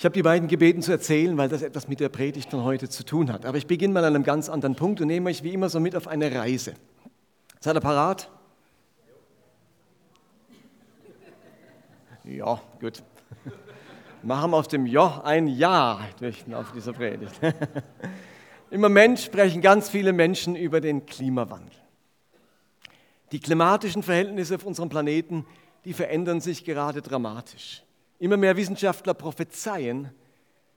Ich habe die beiden gebeten zu erzählen, weil das etwas mit der Predigt von heute zu tun hat. Aber ich beginne mal an einem ganz anderen Punkt und nehme euch wie immer so mit auf eine Reise. Seid ihr parat? Ja, gut. Machen wir aus dem Ja ein Ja auf dieser Predigt. Im Moment sprechen ganz viele Menschen über den Klimawandel. Die klimatischen Verhältnisse auf unserem Planeten, die verändern sich gerade dramatisch. Immer mehr Wissenschaftler prophezeien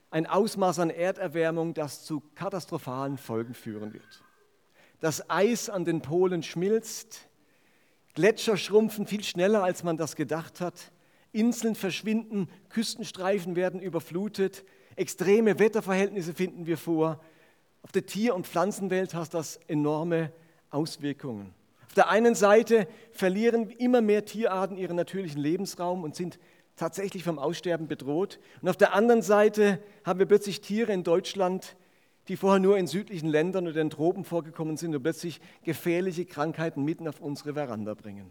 ein Ausmaß an Erderwärmung, das zu katastrophalen Folgen führen wird. Das Eis an den Polen schmilzt, Gletscher schrumpfen viel schneller, als man das gedacht hat, Inseln verschwinden, Küstenstreifen werden überflutet, extreme Wetterverhältnisse finden wir vor. Auf der Tier- und Pflanzenwelt hat das enorme Auswirkungen. Auf der einen Seite verlieren immer mehr Tierarten ihren natürlichen Lebensraum und sind tatsächlich vom Aussterben bedroht. Und auf der anderen Seite haben wir plötzlich Tiere in Deutschland, die vorher nur in südlichen Ländern oder in Tropen vorgekommen sind und plötzlich gefährliche Krankheiten mitten auf unsere Veranda bringen.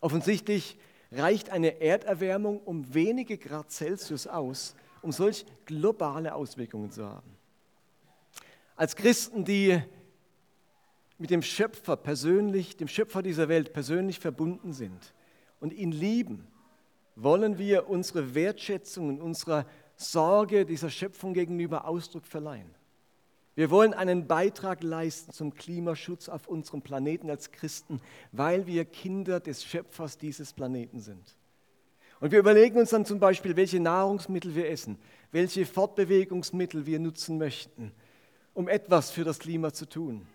Offensichtlich reicht eine Erderwärmung um wenige Grad Celsius aus, um solch globale Auswirkungen zu haben. Als Christen, die mit dem Schöpfer persönlich, dem Schöpfer dieser Welt persönlich verbunden sind und ihn lieben, wollen wir unsere Wertschätzung und unserer Sorge dieser Schöpfung gegenüber Ausdruck verleihen. Wir wollen einen Beitrag leisten zum Klimaschutz auf unserem Planeten als Christen, weil wir Kinder des Schöpfers dieses Planeten sind. Und wir überlegen uns dann zum Beispiel, welche Nahrungsmittel wir essen, welche Fortbewegungsmittel wir nutzen möchten, um etwas für das Klima zu tun.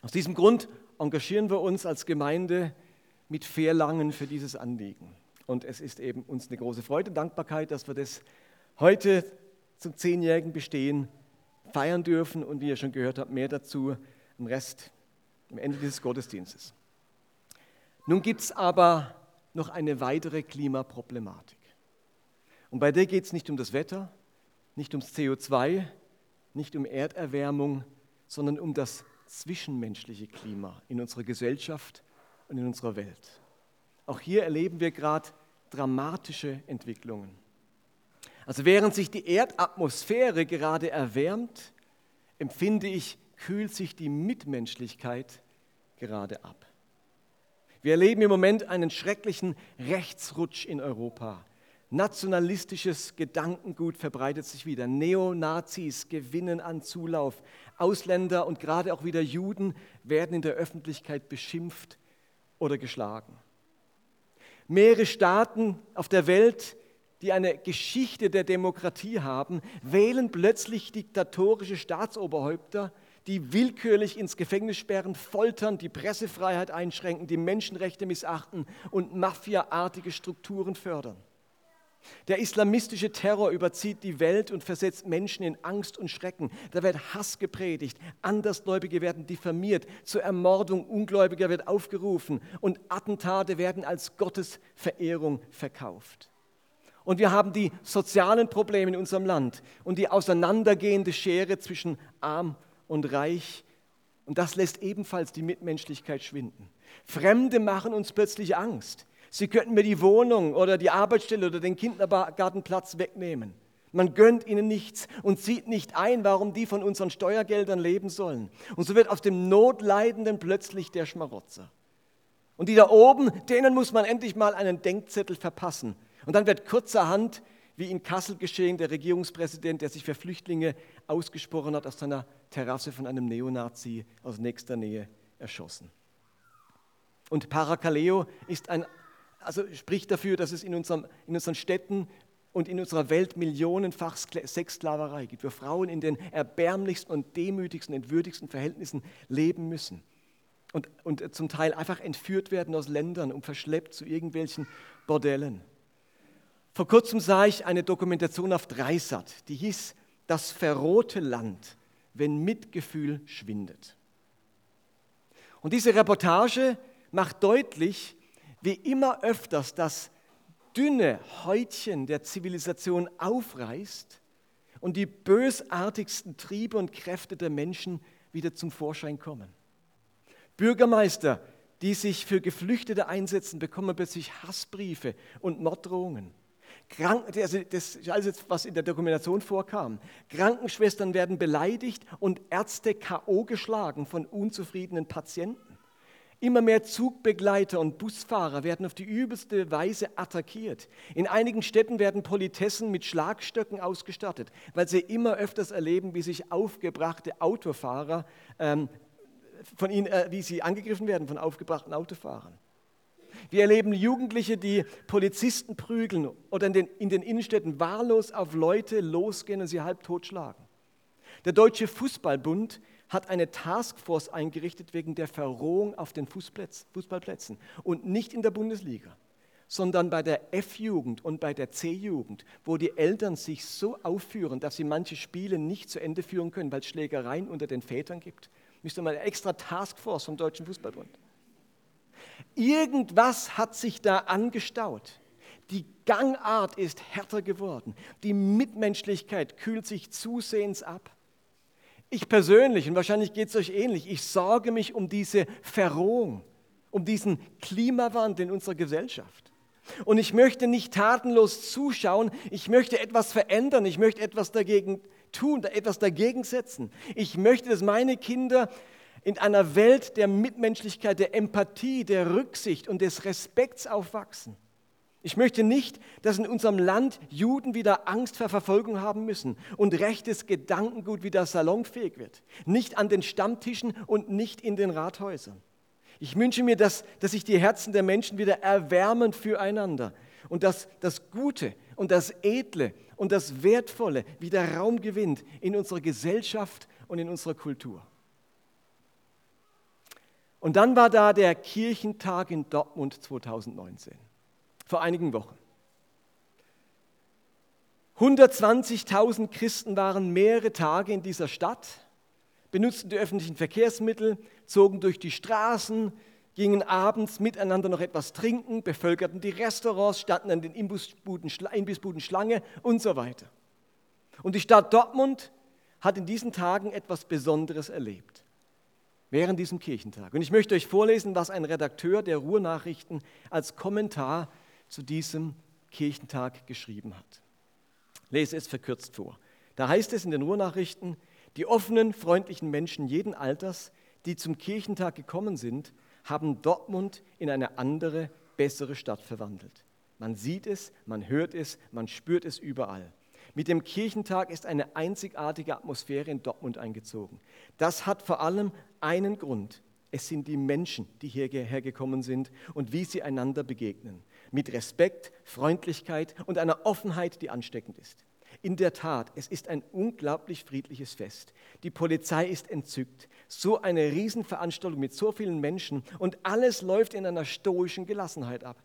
Aus diesem Grund engagieren wir uns als Gemeinde mit Fairlangen für dieses Anliegen. Und es ist eben uns eine große Freude und Dankbarkeit, dass wir das heute zum zehnjährigen Bestehen feiern dürfen und wie ihr schon gehört habt, mehr dazu im Rest, am Ende dieses Gottesdienstes. Nun gibt es aber noch eine weitere Klimaproblematik. Und bei der geht es nicht um das Wetter, nicht ums CO2, nicht um Erderwärmung, sondern um das zwischenmenschliche Klima in unserer Gesellschaft und in unserer Welt. Auch hier erleben wir gerade dramatische Entwicklungen. Also während sich die Erdatmosphäre gerade erwärmt, empfinde ich, kühlt sich die Mitmenschlichkeit gerade ab. Wir erleben im Moment einen schrecklichen Rechtsrutsch in Europa. Nationalistisches Gedankengut verbreitet sich wieder. Neonazis gewinnen an Zulauf. Ausländer und gerade auch wieder Juden werden in der Öffentlichkeit beschimpft oder geschlagen. Mehrere Staaten auf der Welt, die eine Geschichte der Demokratie haben, wählen plötzlich diktatorische Staatsoberhäupter, die willkürlich ins Gefängnis sperren, foltern, die Pressefreiheit einschränken, die Menschenrechte missachten und mafiaartige Strukturen fördern. Der islamistische Terror überzieht die Welt und versetzt Menschen in Angst und Schrecken. Da wird Hass gepredigt, Andersgläubige werden diffamiert, zur Ermordung Ungläubiger wird aufgerufen und Attentate werden als Gottesverehrung verkauft. Und wir haben die sozialen Probleme in unserem Land und die auseinandergehende Schere zwischen arm und reich. Und das lässt ebenfalls die Mitmenschlichkeit schwinden. Fremde machen uns plötzlich Angst. Sie könnten mir die Wohnung oder die Arbeitsstelle oder den Kindergartenplatz wegnehmen. Man gönnt ihnen nichts und sieht nicht ein, warum die von unseren Steuergeldern leben sollen. Und so wird aus dem Notleidenden plötzlich der Schmarotzer. Und die da oben, denen muss man endlich mal einen Denkzettel verpassen. Und dann wird kurzerhand, wie in Kassel geschehen, der Regierungspräsident, der sich für Flüchtlinge ausgesprochen hat, aus seiner Terrasse von einem Neonazi aus nächster Nähe erschossen. Und Parakaleo ist ein also spricht dafür, dass es in, unserem, in unseren Städten und in unserer Welt millionenfach Sexsklaverei gibt, wo Frauen in den erbärmlichsten und demütigsten, entwürdigsten Verhältnissen leben müssen und, und zum Teil einfach entführt werden aus Ländern und verschleppt zu irgendwelchen Bordellen. Vor kurzem sah ich eine Dokumentation auf Dreisat, die hieß Das verrohte Land, wenn Mitgefühl schwindet. Und diese Reportage macht deutlich, wie immer öfters das dünne Häutchen der Zivilisation aufreißt und die bösartigsten Triebe und Kräfte der Menschen wieder zum Vorschein kommen. Bürgermeister, die sich für Geflüchtete einsetzen, bekommen plötzlich Hassbriefe und Morddrohungen. Kranken, das ist alles, was in der Dokumentation vorkam. Krankenschwestern werden beleidigt und Ärzte K.O. geschlagen von unzufriedenen Patienten. Immer mehr Zugbegleiter und Busfahrer werden auf die übelste Weise attackiert. In einigen Städten werden Politessen mit Schlagstöcken ausgestattet, weil sie immer öfters erleben, wie sich aufgebrachte Autofahrer, ähm, von ihnen, äh, wie sie angegriffen werden von aufgebrachten Autofahrern. Wir erleben Jugendliche, die Polizisten prügeln oder in den, in den Innenstädten wahllos auf Leute losgehen und sie halb totschlagen. Der Deutsche Fußballbund hat eine Taskforce eingerichtet wegen der Verrohung auf den Fußballplätzen und nicht in der Bundesliga, sondern bei der F-Jugend und bei der C-Jugend, wo die Eltern sich so aufführen, dass sie manche Spiele nicht zu Ende führen können, weil es Schlägereien unter den Vätern gibt. Müsste mal eine extra Taskforce vom Deutschen Fußballbund. Irgendwas hat sich da angestaut. Die Gangart ist härter geworden. Die Mitmenschlichkeit kühlt sich zusehends ab. Ich persönlich, und wahrscheinlich geht es euch ähnlich, ich sorge mich um diese Verrohung, um diesen Klimawandel in unserer Gesellschaft. Und ich möchte nicht tatenlos zuschauen, ich möchte etwas verändern, ich möchte etwas dagegen tun, etwas dagegen setzen. Ich möchte, dass meine Kinder in einer Welt der Mitmenschlichkeit, der Empathie, der Rücksicht und des Respekts aufwachsen. Ich möchte nicht, dass in unserem Land Juden wieder Angst vor Verfolgung haben müssen und rechtes Gedankengut wieder salonfähig wird. Nicht an den Stammtischen und nicht in den Rathäusern. Ich wünsche mir, dass, dass sich die Herzen der Menschen wieder erwärmen füreinander und dass das Gute und das Edle und das Wertvolle wieder Raum gewinnt in unserer Gesellschaft und in unserer Kultur. Und dann war da der Kirchentag in Dortmund 2019 vor einigen Wochen. 120.000 Christen waren mehrere Tage in dieser Stadt, benutzten die öffentlichen Verkehrsmittel, zogen durch die Straßen, gingen abends miteinander noch etwas trinken, bevölkerten die Restaurants, standen an den Imbissbuden, Imbissbuden Schlange und so weiter. Und die Stadt Dortmund hat in diesen Tagen etwas Besonderes erlebt, während diesem Kirchentag. Und ich möchte euch vorlesen, was ein Redakteur der Ruhrnachrichten als Kommentar zu diesem Kirchentag geschrieben hat. Lese es verkürzt vor. Da heißt es in den Ruhrnachrichten, die offenen, freundlichen Menschen jeden Alters, die zum Kirchentag gekommen sind, haben Dortmund in eine andere, bessere Stadt verwandelt. Man sieht es, man hört es, man spürt es überall. Mit dem Kirchentag ist eine einzigartige Atmosphäre in Dortmund eingezogen. Das hat vor allem einen Grund. Es sind die Menschen, die hierher gekommen sind und wie sie einander begegnen mit Respekt, Freundlichkeit und einer Offenheit, die ansteckend ist. In der Tat, es ist ein unglaublich friedliches Fest. Die Polizei ist entzückt. So eine Riesenveranstaltung mit so vielen Menschen und alles läuft in einer stoischen Gelassenheit ab.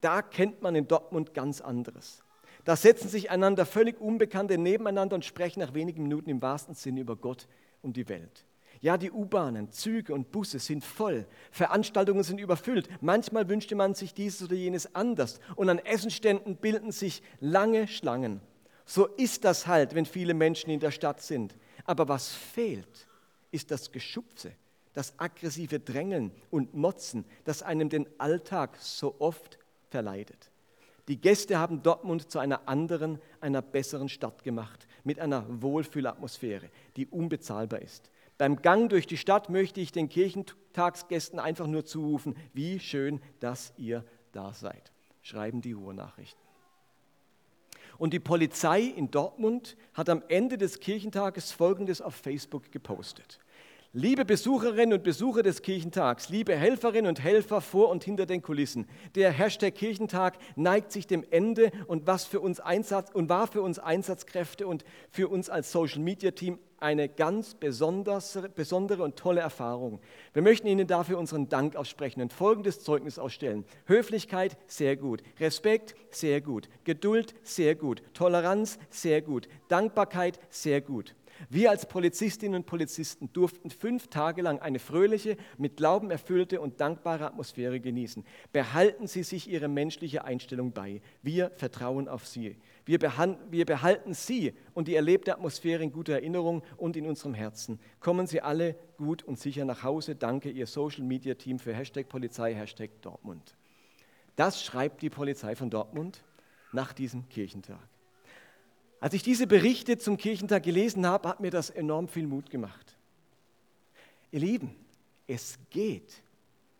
Da kennt man in Dortmund ganz anderes. Da setzen sich einander völlig Unbekannte nebeneinander und sprechen nach wenigen Minuten im wahrsten Sinne über Gott und die Welt. Ja, die U-Bahnen, Züge und Busse sind voll. Veranstaltungen sind überfüllt. Manchmal wünschte man sich dieses oder jenes anders. Und an Essenständen bilden sich lange Schlangen. So ist das halt, wenn viele Menschen in der Stadt sind. Aber was fehlt, ist das Geschupfe, das aggressive Drängeln und Motzen, das einem den Alltag so oft verleidet. Die Gäste haben Dortmund zu einer anderen, einer besseren Stadt gemacht, mit einer Wohlfühlatmosphäre, die unbezahlbar ist. Beim Gang durch die Stadt möchte ich den Kirchentagsgästen einfach nur zurufen, wie schön, dass ihr da seid, schreiben die Ruhrnachrichten. Und die Polizei in Dortmund hat am Ende des Kirchentages Folgendes auf Facebook gepostet. Liebe Besucherinnen und Besucher des Kirchentags, liebe Helferinnen und Helfer vor und hinter den Kulissen, der Hashtag Kirchentag neigt sich dem Ende und, was für uns Einsatz, und war für uns Einsatzkräfte und für uns als Social Media Team eine ganz besondere und tolle Erfahrung. Wir möchten Ihnen dafür unseren Dank aussprechen und folgendes Zeugnis ausstellen. Höflichkeit, sehr gut. Respekt, sehr gut. Geduld, sehr gut. Toleranz, sehr gut. Dankbarkeit, sehr gut. Wir als Polizistinnen und Polizisten durften fünf Tage lang eine fröhliche, mit Glauben erfüllte und dankbare Atmosphäre genießen. Behalten Sie sich Ihre menschliche Einstellung bei. Wir vertrauen auf Sie. Wir, wir behalten Sie und die erlebte Atmosphäre in guter Erinnerung und in unserem Herzen. Kommen Sie alle gut und sicher nach Hause. Danke, Ihr Social Media Team für Hashtag Polizei, Hashtag Dortmund. Das schreibt die Polizei von Dortmund nach diesem Kirchentag. Als ich diese Berichte zum Kirchentag gelesen habe, hat mir das enorm viel Mut gemacht. Ihr Lieben, es geht,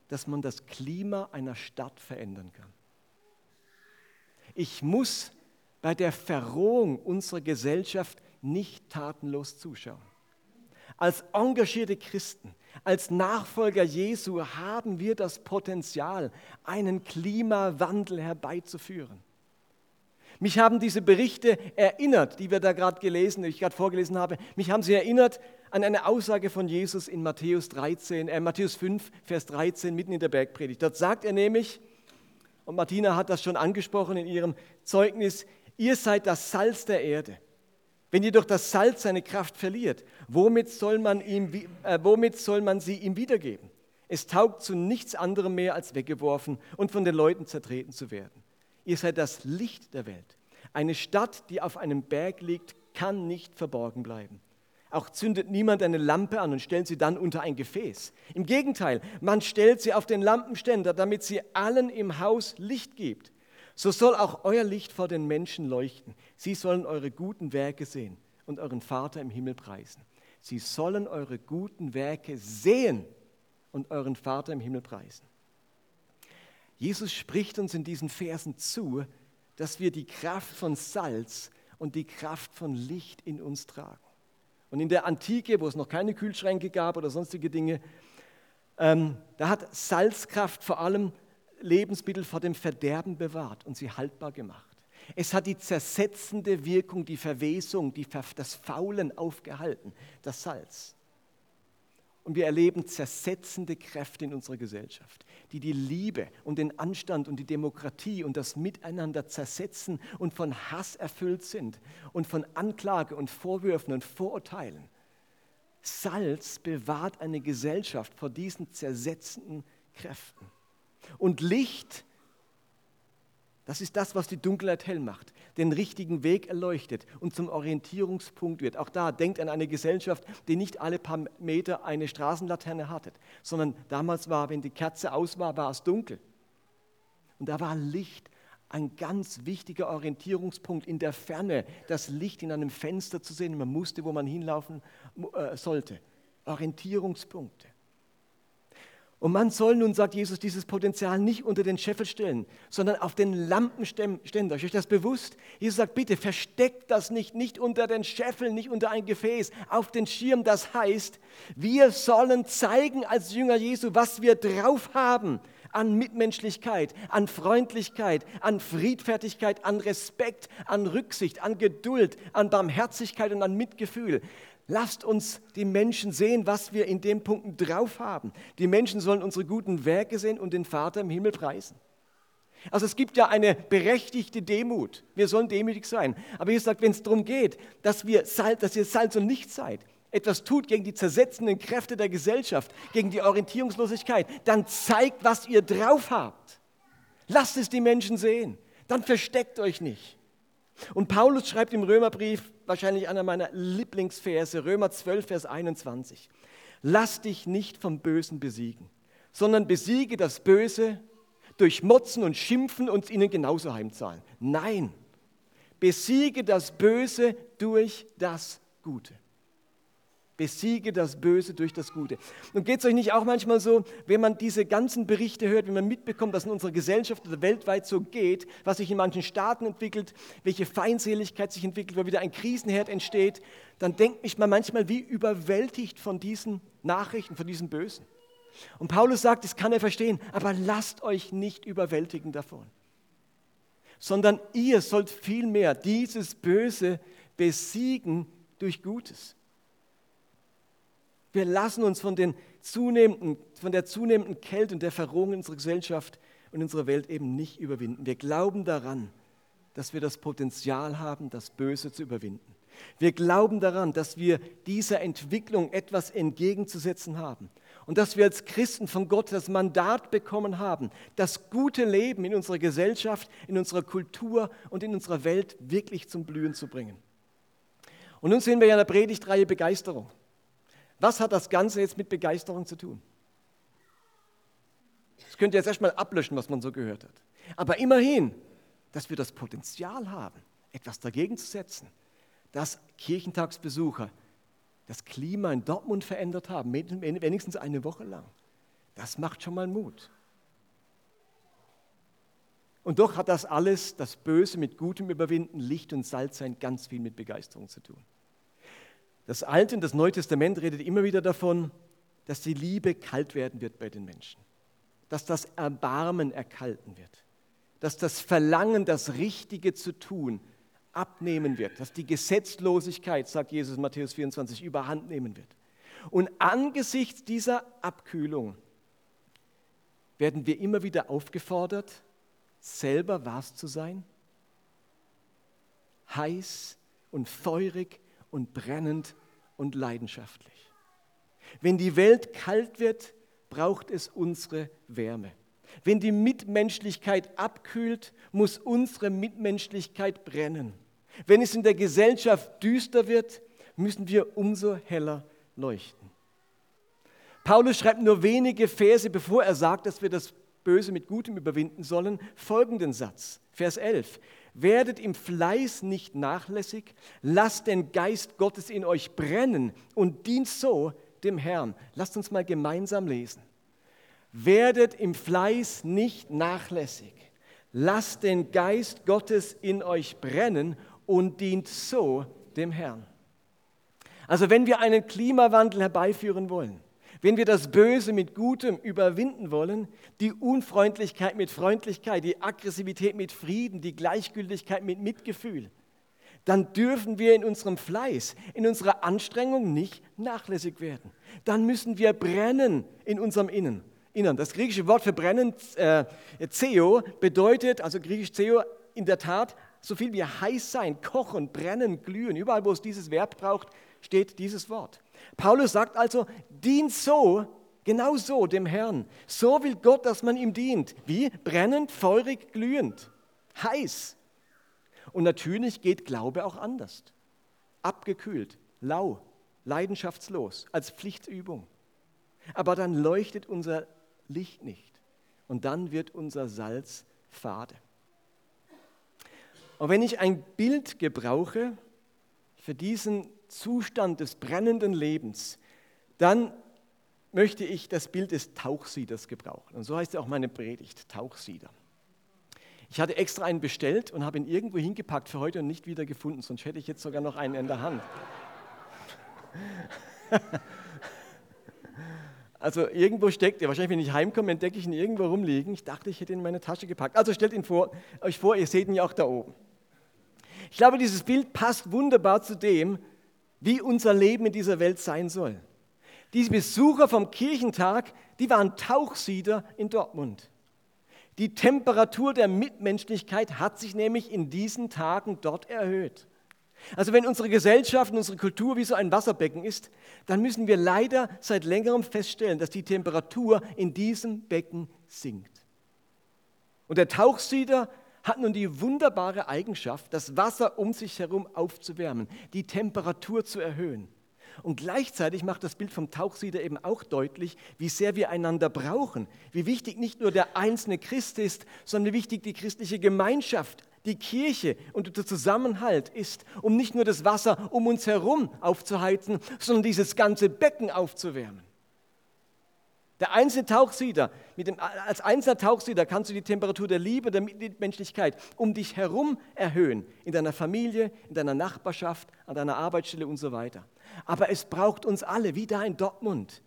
dass man das Klima einer Stadt verändern kann. Ich muss bei der Verrohung unserer Gesellschaft nicht tatenlos zuschauen. Als engagierte Christen, als Nachfolger Jesu haben wir das Potenzial, einen Klimawandel herbeizuführen. Mich haben diese Berichte erinnert, die wir da gerade gelesen, die ich gerade vorgelesen habe. Mich haben sie erinnert an eine Aussage von Jesus in Matthäus 13, äh, Matthäus 5, Vers 13, mitten in der Bergpredigt. Dort sagt er nämlich, und Martina hat das schon angesprochen in ihrem Zeugnis, ihr seid das Salz der Erde. Wenn jedoch das Salz seine Kraft verliert, womit soll man, ihm, äh, womit soll man sie ihm wiedergeben? Es taugt zu nichts anderem mehr, als weggeworfen und von den Leuten zertreten zu werden. Ihr seid das Licht der Welt. Eine Stadt, die auf einem Berg liegt, kann nicht verborgen bleiben. Auch zündet niemand eine Lampe an und stellt sie dann unter ein Gefäß. Im Gegenteil, man stellt sie auf den Lampenständer, damit sie allen im Haus Licht gibt. So soll auch euer Licht vor den Menschen leuchten. Sie sollen eure guten Werke sehen und euren Vater im Himmel preisen. Sie sollen eure guten Werke sehen und euren Vater im Himmel preisen. Jesus spricht uns in diesen Versen zu, dass wir die Kraft von Salz und die Kraft von Licht in uns tragen. Und in der Antike, wo es noch keine Kühlschränke gab oder sonstige Dinge, ähm, da hat Salzkraft vor allem Lebensmittel vor dem Verderben bewahrt und sie haltbar gemacht. Es hat die zersetzende Wirkung, die Verwesung, die, das Faulen aufgehalten, das Salz. Und wir erleben zersetzende Kräfte in unserer Gesellschaft, die die Liebe und den Anstand und die Demokratie und das Miteinander zersetzen und von Hass erfüllt sind und von Anklage und Vorwürfen und Vorurteilen. Salz bewahrt eine Gesellschaft vor diesen zersetzenden Kräften. Und Licht das ist das, was die Dunkelheit hell macht, den richtigen Weg erleuchtet und zum Orientierungspunkt wird. Auch da denkt an eine Gesellschaft, die nicht alle paar Meter eine Straßenlaterne hatte, sondern damals war, wenn die Kerze aus war, war es dunkel. Und da war Licht ein ganz wichtiger Orientierungspunkt in der Ferne, das Licht in einem Fenster zu sehen. Man musste, wo man hinlaufen äh, sollte. Orientierungspunkte. Und man soll nun, sagt Jesus, dieses Potenzial nicht unter den Scheffel stellen, sondern auf den Lampenständer. Ist euch das bewusst? Jesus sagt, bitte versteckt das nicht, nicht unter den Scheffel, nicht unter ein Gefäß, auf den Schirm. Das heißt, wir sollen zeigen als Jünger Jesu, was wir drauf haben an Mitmenschlichkeit, an Freundlichkeit, an Friedfertigkeit, an Respekt, an Rücksicht, an Geduld, an Barmherzigkeit und an Mitgefühl. Lasst uns die Menschen sehen, was wir in den Punkten drauf haben. Die Menschen sollen unsere guten Werke sehen und den Vater im Himmel preisen. Also es gibt ja eine berechtigte Demut. Wir sollen demütig sein. Aber Jesus sagt, wenn es darum geht, dass, wir Salz, dass ihr Salz und Licht seid, etwas tut gegen die zersetzenden Kräfte der Gesellschaft, gegen die Orientierungslosigkeit, dann zeigt, was ihr drauf habt. Lasst es die Menschen sehen. Dann versteckt euch nicht. Und Paulus schreibt im Römerbrief, wahrscheinlich einer meiner Lieblingsverse, Römer 12, Vers 21. Lass dich nicht vom Bösen besiegen, sondern besiege das Böse durch Motzen und Schimpfen und ihnen genauso heimzahlen. Nein, besiege das Böse durch das Gute. Besiege das Böse durch das Gute. Und geht es euch nicht auch manchmal so, wenn man diese ganzen Berichte hört, wenn man mitbekommt, dass in unserer Gesellschaft oder weltweit so geht, was sich in manchen Staaten entwickelt, welche Feindseligkeit sich entwickelt, wo wieder ein Krisenherd entsteht, dann denkt mich man manchmal wie überwältigt von diesen Nachrichten, von diesem Bösen. Und Paulus sagt, das kann er verstehen, aber lasst euch nicht überwältigen davon, sondern ihr sollt vielmehr dieses Böse besiegen durch Gutes. Wir lassen uns von, den zunehmenden, von der zunehmenden Kälte und der Verrohung unserer Gesellschaft und unserer Welt eben nicht überwinden. Wir glauben daran, dass wir das Potenzial haben, das Böse zu überwinden. Wir glauben daran, dass wir dieser Entwicklung etwas entgegenzusetzen haben und dass wir als Christen von Gott das Mandat bekommen haben, das gute Leben in unserer Gesellschaft, in unserer Kultur und in unserer Welt wirklich zum Blühen zu bringen. Und nun sehen wir ja in der Predigtreihe Begeisterung. Was hat das Ganze jetzt mit Begeisterung zu tun? Das könnt ihr jetzt erstmal ablöschen, was man so gehört hat. Aber immerhin, dass wir das Potenzial haben, etwas dagegen zu setzen, dass Kirchentagsbesucher das Klima in Dortmund verändert haben, wenigstens eine Woche lang. Das macht schon mal Mut. Und doch hat das alles, das Böse mit Gutem überwinden, Licht und Salz sein, ganz viel mit Begeisterung zu tun. Das Alte und das Neue Testament redet immer wieder davon, dass die Liebe kalt werden wird bei den Menschen, dass das Erbarmen erkalten wird, dass das Verlangen, das Richtige zu tun, abnehmen wird, dass die Gesetzlosigkeit, sagt Jesus in Matthäus 24, überhand nehmen wird. Und angesichts dieser Abkühlung werden wir immer wieder aufgefordert, selber was zu sein? Heiß und feurig und brennend und leidenschaftlich. Wenn die Welt kalt wird, braucht es unsere Wärme. Wenn die Mitmenschlichkeit abkühlt, muss unsere Mitmenschlichkeit brennen. Wenn es in der Gesellschaft düster wird, müssen wir umso heller leuchten. Paulus schreibt nur wenige Verse, bevor er sagt, dass wir das Böse mit Gutem überwinden sollen, folgenden Satz, Vers 11. Werdet im Fleiß nicht nachlässig, lasst den Geist Gottes in euch brennen und dient so dem Herrn. Lasst uns mal gemeinsam lesen. Werdet im Fleiß nicht nachlässig, lasst den Geist Gottes in euch brennen und dient so dem Herrn. Also wenn wir einen Klimawandel herbeiführen wollen, wenn wir das Böse mit Gutem überwinden wollen, die Unfreundlichkeit mit Freundlichkeit, die Aggressivität mit Frieden, die Gleichgültigkeit mit Mitgefühl, dann dürfen wir in unserem Fleiß, in unserer Anstrengung nicht nachlässig werden. Dann müssen wir brennen in unserem Innen. Innern. Das griechische Wort für brennen, äh, Zeo, bedeutet, also griechisch Zeo, in der Tat so viel wie heiß sein, kochen, brennen, glühen. Überall, wo es dieses Verb braucht, steht dieses Wort. Paulus sagt also, dient so, genau so dem Herrn. So will Gott, dass man ihm dient. Wie? Brennend, feurig, glühend, heiß. Und natürlich geht Glaube auch anders. Abgekühlt, lau, leidenschaftslos, als Pflichtübung. Aber dann leuchtet unser Licht nicht. Und dann wird unser Salz fade. Und wenn ich ein Bild gebrauche für diesen Zustand des brennenden Lebens, dann möchte ich das Bild des Tauchsieders gebrauchen. Und so heißt ja auch meine Predigt, Tauchsieder. Ich hatte extra einen bestellt und habe ihn irgendwo hingepackt für heute und nicht wieder gefunden, sonst hätte ich jetzt sogar noch einen in der Hand. Also irgendwo steckt er. Wahrscheinlich, wenn ich heimkomme, entdecke ich ihn irgendwo rumliegen. Ich dachte, ich hätte ihn in meine Tasche gepackt. Also stellt ihn vor, euch vor, ihr seht ihn ja auch da oben. Ich glaube, dieses Bild passt wunderbar zu dem, wie unser Leben in dieser Welt sein soll. Diese Besucher vom Kirchentag, die waren Tauchsieder in Dortmund. Die Temperatur der Mitmenschlichkeit hat sich nämlich in diesen Tagen dort erhöht. Also wenn unsere Gesellschaft und unsere Kultur wie so ein Wasserbecken ist, dann müssen wir leider seit längerem feststellen, dass die Temperatur in diesem Becken sinkt. Und der Tauchsieder hat nun die wunderbare Eigenschaft, das Wasser um sich herum aufzuwärmen, die Temperatur zu erhöhen. Und gleichzeitig macht das Bild vom Tauchsieder eben auch deutlich, wie sehr wir einander brauchen, wie wichtig nicht nur der einzelne Christ ist, sondern wie wichtig die christliche Gemeinschaft, die Kirche und der Zusammenhalt ist, um nicht nur das Wasser um uns herum aufzuheizen, sondern dieses ganze Becken aufzuwärmen. Der einzelne Tauchsieder, mit dem, als einzelner Tauchsieder kannst du die Temperatur der Liebe, der Mitmenschlichkeit um dich herum erhöhen, in deiner Familie, in deiner Nachbarschaft, an deiner Arbeitsstelle und so weiter. Aber es braucht uns alle, wie da in Dortmund.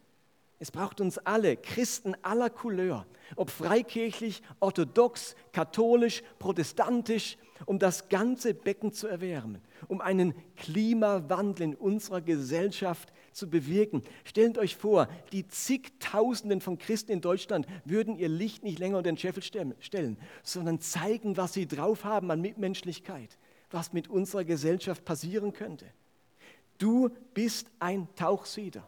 Es braucht uns alle, Christen aller Couleur, ob freikirchlich, orthodox, katholisch, protestantisch, um das ganze Becken zu erwärmen, um einen Klimawandel in unserer Gesellschaft zu bewirken. Stellt euch vor, die zigtausenden von Christen in Deutschland würden ihr Licht nicht länger unter den Scheffel stellen, sondern zeigen, was sie drauf haben an Mitmenschlichkeit, was mit unserer Gesellschaft passieren könnte. Du bist ein Tauchsieder.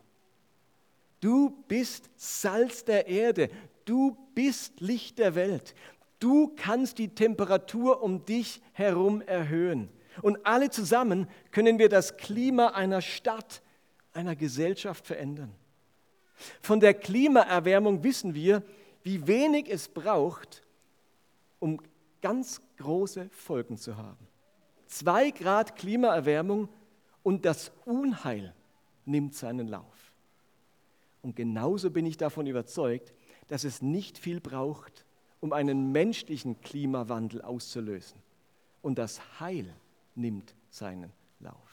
Du bist Salz der Erde. Du bist Licht der Welt. Du kannst die Temperatur um dich herum erhöhen. Und alle zusammen können wir das Klima einer Stadt, einer Gesellschaft verändern. Von der Klimaerwärmung wissen wir, wie wenig es braucht, um ganz große Folgen zu haben. Zwei Grad Klimaerwärmung und das Unheil nimmt seinen Lauf. Und genauso bin ich davon überzeugt, dass es nicht viel braucht, um einen menschlichen Klimawandel auszulösen. Und das Heil nimmt seinen Lauf.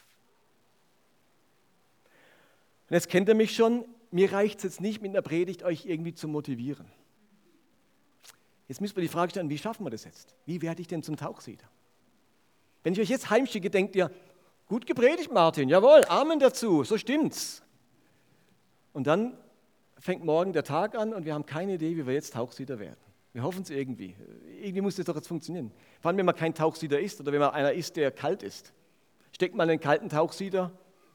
Und jetzt kennt ihr mich schon, mir reicht es jetzt nicht mit einer Predigt, euch irgendwie zu motivieren. Jetzt müssen wir die Frage stellen, wie schaffen wir das jetzt? Wie werde ich denn zum Tauchsieder? Wenn ich euch jetzt heimschicke, denkt ihr, gut gepredigt, Martin, jawohl, Amen dazu, so stimmt's. Und dann fängt morgen der Tag an und wir haben keine Idee, wie wir jetzt Tauchsieder werden. Wir hoffen es irgendwie. Irgendwie muss das doch jetzt funktionieren. Vor allem, wenn man kein Tauchsieder ist oder wenn man einer ist, der kalt ist. Steckt man einen kalten Tauchsieder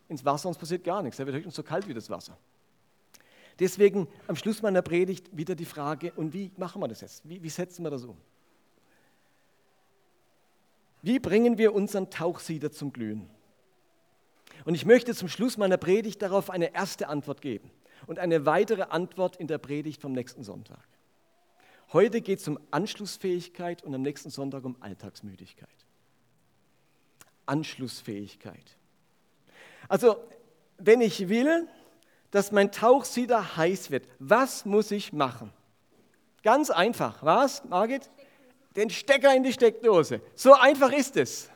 ins Wasser und es passiert gar nichts. Er wird höchstens so kalt wie das Wasser. Deswegen am Schluss meiner Predigt wieder die Frage, und wie machen wir das jetzt? Wie, wie setzen wir das um? Wie bringen wir unseren Tauchsieder zum Glühen? Und ich möchte zum Schluss meiner Predigt darauf eine erste Antwort geben und eine weitere Antwort in der Predigt vom nächsten Sonntag. Heute geht es um Anschlussfähigkeit und am nächsten Sonntag um Alltagsmüdigkeit. Anschlussfähigkeit. Also, wenn ich will, dass mein Tauchsieder heiß wird, was muss ich machen? Ganz einfach. Was, Margit? Den Stecker in die Steckdose. So einfach ist es.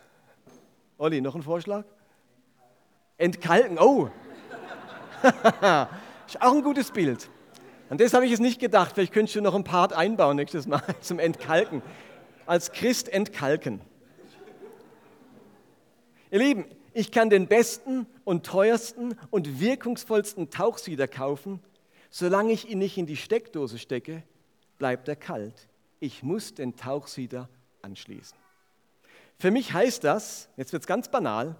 Olli, noch ein Vorschlag? Entkalken. Oh. ist auch ein gutes Bild. An das habe ich jetzt nicht gedacht. Vielleicht könntest du noch ein Part einbauen nächstes Mal zum Entkalken. Als Christ entkalken. Ihr Lieben, ich kann den besten und teuersten und wirkungsvollsten Tauchsieder kaufen. Solange ich ihn nicht in die Steckdose stecke, bleibt er kalt. Ich muss den Tauchsieder anschließen. Für mich heißt das, jetzt wird es ganz banal,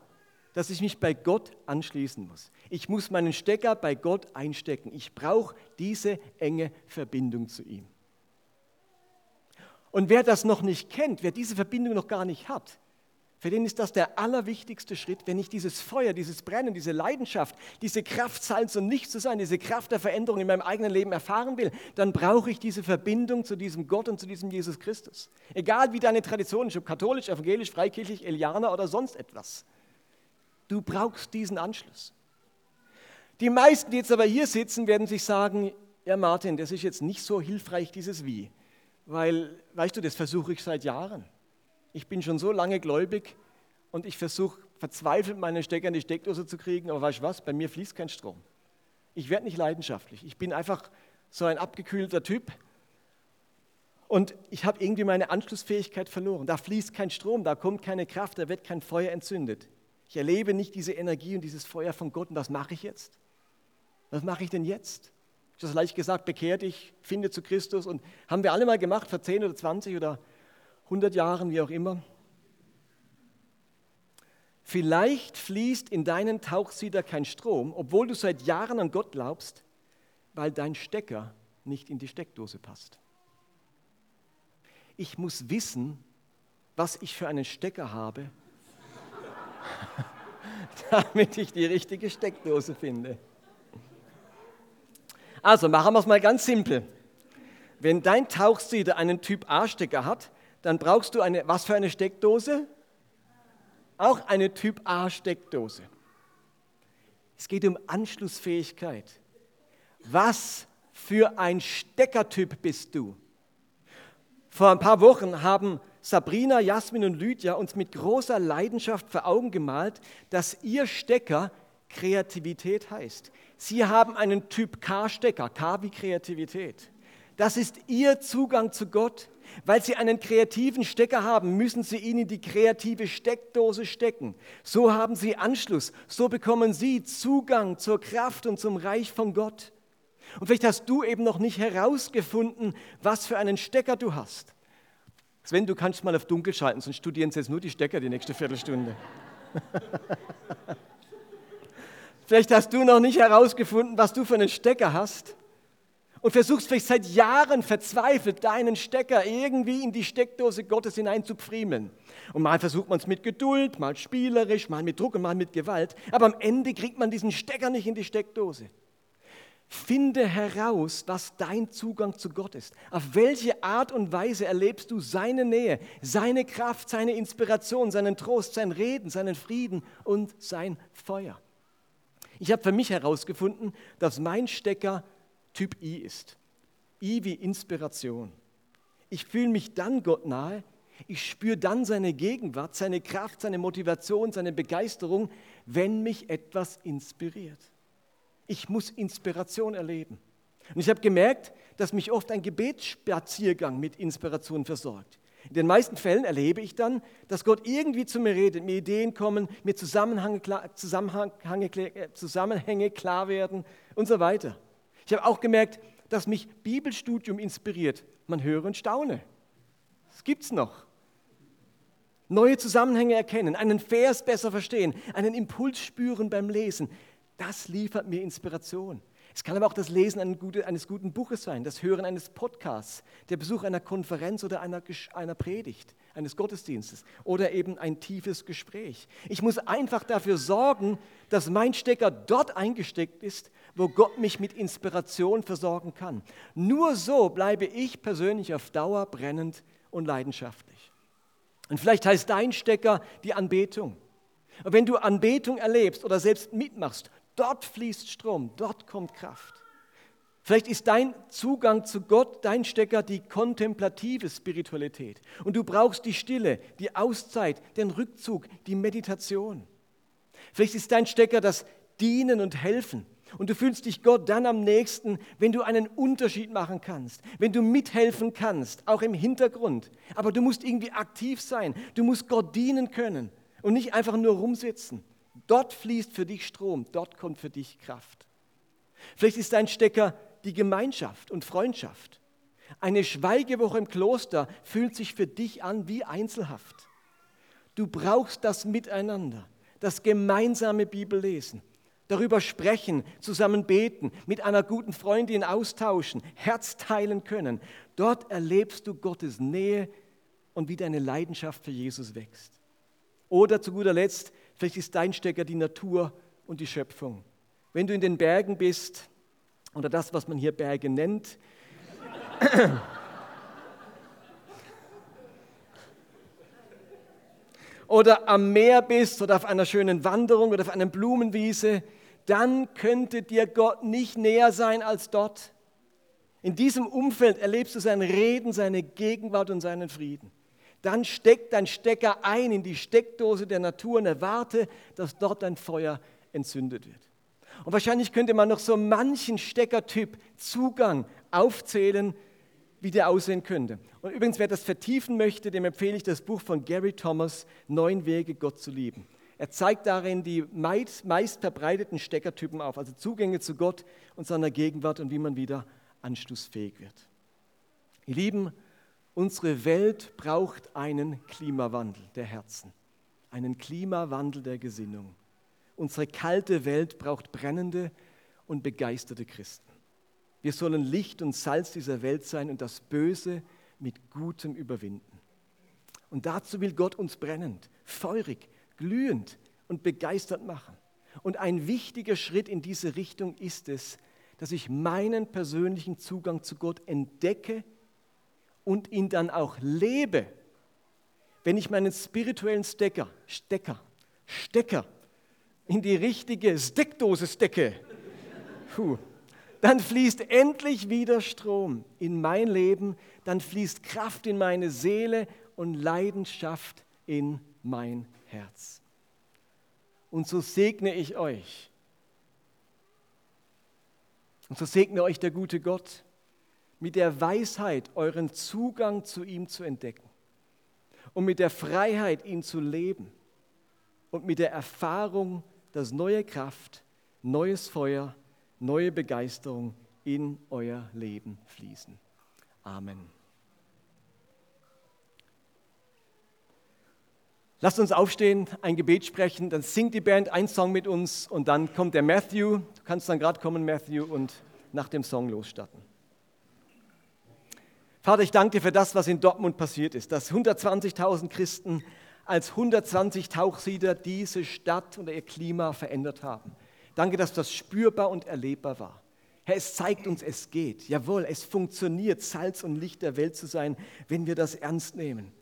dass ich mich bei Gott anschließen muss. Ich muss meinen Stecker bei Gott einstecken. Ich brauche diese enge Verbindung zu ihm. Und wer das noch nicht kennt, wer diese Verbindung noch gar nicht hat, für den ist das der allerwichtigste Schritt, wenn ich dieses Feuer, dieses Brennen, diese Leidenschaft, diese Kraft sein und nicht zu sein, diese Kraft der Veränderung in meinem eigenen Leben erfahren will, dann brauche ich diese Verbindung zu diesem Gott und zu diesem Jesus Christus. Egal wie deine Tradition ist, ob katholisch, evangelisch, freikirchlich, Elianer oder sonst etwas. Du brauchst diesen Anschluss. Die meisten, die jetzt aber hier sitzen, werden sich sagen, ja Martin, das ist jetzt nicht so hilfreich, dieses Wie. Weil, weißt du, das versuche ich seit Jahren. Ich bin schon so lange gläubig und ich versuche verzweifelt meinen Stecker in die Steckdose zu kriegen, aber weißt du was, bei mir fließt kein Strom. Ich werde nicht leidenschaftlich. Ich bin einfach so ein abgekühlter Typ und ich habe irgendwie meine Anschlussfähigkeit verloren. Da fließt kein Strom, da kommt keine Kraft, da wird kein Feuer entzündet. Ich erlebe nicht diese Energie und dieses Feuer von Gott und was mache ich jetzt? Was mache ich denn jetzt? Ich habe leicht gesagt, bekehr dich, finde zu Christus und haben wir alle mal gemacht vor 10 oder 20 oder 100 Jahren, wie auch immer. Vielleicht fließt in deinen Tauchsieder kein Strom, obwohl du seit Jahren an Gott glaubst, weil dein Stecker nicht in die Steckdose passt. Ich muss wissen, was ich für einen Stecker habe, damit ich die richtige Steckdose finde. Also machen wir es mal ganz simpel. Wenn dein Tauchsieder einen Typ A-Stecker hat, dann brauchst du eine, was für eine Steckdose? Auch eine Typ A Steckdose. Es geht um Anschlussfähigkeit. Was für ein Steckertyp bist du? Vor ein paar Wochen haben Sabrina, Jasmin und Lydia uns mit großer Leidenschaft vor Augen gemalt, dass ihr Stecker Kreativität heißt. Sie haben einen Typ K-Stecker, K wie Kreativität. Das ist ihr Zugang zu Gott. Weil sie einen kreativen Stecker haben, müssen sie ihn in die kreative Steckdose stecken. So haben sie Anschluss. So bekommen sie Zugang zur Kraft und zum Reich von Gott. Und vielleicht hast du eben noch nicht herausgefunden, was für einen Stecker du hast. Sven, du kannst mal auf dunkel schalten, sonst studieren sie jetzt nur die Stecker die nächste Viertelstunde. vielleicht hast du noch nicht herausgefunden, was du für einen Stecker hast und versuchst vielleicht seit Jahren verzweifelt, deinen Stecker irgendwie in die Steckdose Gottes hinein zu pfriemeln. Und mal versucht man es mit Geduld, mal spielerisch, mal mit Druck und mal mit Gewalt. Aber am Ende kriegt man diesen Stecker nicht in die Steckdose. Finde heraus, was dein Zugang zu Gott ist. Auf welche Art und Weise erlebst du seine Nähe, seine Kraft, seine Inspiration, seinen Trost, sein Reden, seinen Frieden und sein Feuer. Ich habe für mich herausgefunden, dass mein Stecker Typ I ist. I wie Inspiration. Ich fühle mich dann Gott nahe, ich spüre dann seine Gegenwart, seine Kraft, seine Motivation, seine Begeisterung, wenn mich etwas inspiriert. Ich muss Inspiration erleben. Und ich habe gemerkt, dass mich oft ein Gebetsspaziergang mit Inspiration versorgt. In den meisten Fällen erlebe ich dann, dass Gott irgendwie zu mir redet, mir Ideen kommen, mir Zusammenhänge klar, äh, Zusammenhänge klar werden und so weiter. Ich habe auch gemerkt, dass mich Bibelstudium inspiriert. Man höre und staune. Das gibt es noch. Neue Zusammenhänge erkennen, einen Vers besser verstehen, einen Impuls spüren beim Lesen. Das liefert mir Inspiration. Es kann aber auch das Lesen eines guten Buches sein, das Hören eines Podcasts, der Besuch einer Konferenz oder einer, einer Predigt, eines Gottesdienstes oder eben ein tiefes Gespräch. Ich muss einfach dafür sorgen, dass mein Stecker dort eingesteckt ist, wo Gott mich mit Inspiration versorgen kann. Nur so bleibe ich persönlich auf Dauer brennend und leidenschaftlich. Und vielleicht heißt dein Stecker die Anbetung. Und wenn du Anbetung erlebst oder selbst mitmachst, Dort fließt Strom, dort kommt Kraft. Vielleicht ist dein Zugang zu Gott, dein Stecker, die kontemplative Spiritualität. Und du brauchst die Stille, die Auszeit, den Rückzug, die Meditation. Vielleicht ist dein Stecker das Dienen und Helfen. Und du fühlst dich Gott dann am nächsten, wenn du einen Unterschied machen kannst, wenn du mithelfen kannst, auch im Hintergrund. Aber du musst irgendwie aktiv sein. Du musst Gott dienen können und nicht einfach nur rumsitzen. Dort fließt für dich Strom, dort kommt für dich Kraft. Vielleicht ist dein Stecker die Gemeinschaft und Freundschaft. Eine Schweigewoche im Kloster fühlt sich für dich an wie Einzelhaft. Du brauchst das Miteinander, das gemeinsame Bibellesen, darüber sprechen, zusammen beten, mit einer guten Freundin austauschen, Herz teilen können. Dort erlebst du Gottes Nähe und wie deine Leidenschaft für Jesus wächst. Oder zu guter Letzt Vielleicht ist dein Stecker die Natur und die Schöpfung. Wenn du in den Bergen bist, oder das, was man hier Berge nennt, oder am Meer bist oder auf einer schönen Wanderung oder auf einer Blumenwiese, dann könnte dir Gott nicht näher sein als dort. In diesem Umfeld erlebst du sein Reden, seine Gegenwart und seinen Frieden dann steck dein Stecker ein in die Steckdose der Natur und erwarte, dass dort ein Feuer entzündet wird. Und wahrscheinlich könnte man noch so manchen Steckertyp Zugang aufzählen, wie der aussehen könnte. Und übrigens, wer das vertiefen möchte, dem empfehle ich das Buch von Gary Thomas, Neun Wege, Gott zu lieben. Er zeigt darin die meist, meist verbreiteten Steckertypen auf, also Zugänge zu Gott und seiner Gegenwart und wie man wieder anstoßfähig wird. Ihr Lieben, Unsere Welt braucht einen Klimawandel der Herzen, einen Klimawandel der Gesinnung. Unsere kalte Welt braucht brennende und begeisterte Christen. Wir sollen Licht und Salz dieser Welt sein und das Böse mit Gutem überwinden. Und dazu will Gott uns brennend, feurig, glühend und begeistert machen. Und ein wichtiger Schritt in diese Richtung ist es, dass ich meinen persönlichen Zugang zu Gott entdecke und ihn dann auch lebe, wenn ich meinen spirituellen Stecker, Stecker, Stecker in die richtige Steckdose stecke, puh, dann fließt endlich wieder Strom in mein Leben, dann fließt Kraft in meine Seele und Leidenschaft in mein Herz. Und so segne ich euch. Und so segne euch der gute Gott mit der Weisheit euren Zugang zu ihm zu entdecken und mit der Freiheit, ihn zu leben und mit der Erfahrung, dass neue Kraft, neues Feuer, neue Begeisterung in euer Leben fließen. Amen. Lasst uns aufstehen, ein Gebet sprechen, dann singt die Band ein Song mit uns und dann kommt der Matthew. Du kannst dann gerade kommen, Matthew, und nach dem Song losstarten. Vater, ich danke dir für das, was in Dortmund passiert ist, dass 120.000 Christen als 120 Tauchsieder diese Stadt und ihr Klima verändert haben. Danke, dass das spürbar und erlebbar war. Herr, es zeigt uns, es geht. Jawohl, es funktioniert, Salz und Licht der Welt zu sein, wenn wir das ernst nehmen,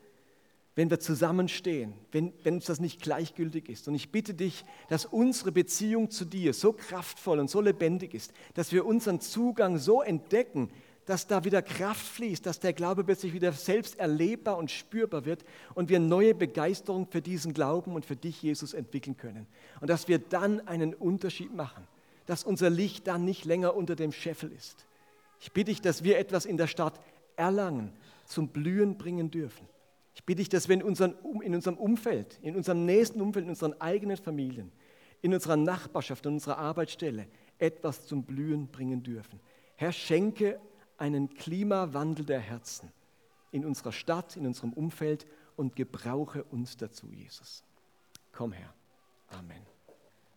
wenn wir zusammenstehen, wenn, wenn uns das nicht gleichgültig ist. Und ich bitte dich, dass unsere Beziehung zu dir so kraftvoll und so lebendig ist, dass wir unseren Zugang so entdecken, dass da wieder Kraft fließt, dass der Glaube plötzlich wieder selbst erlebbar und spürbar wird und wir neue Begeisterung für diesen Glauben und für dich, Jesus, entwickeln können. Und dass wir dann einen Unterschied machen, dass unser Licht dann nicht länger unter dem Scheffel ist. Ich bitte dich, dass wir etwas in der Stadt Erlangen zum Blühen bringen dürfen. Ich bitte dich, dass wir in, unseren, in unserem Umfeld, in unserem nächsten Umfeld, in unseren eigenen Familien, in unserer Nachbarschaft, in unserer Arbeitsstelle etwas zum Blühen bringen dürfen. Herr, schenke einen Klimawandel der Herzen in unserer Stadt, in unserem Umfeld und gebrauche uns dazu, Jesus. Komm her. Amen.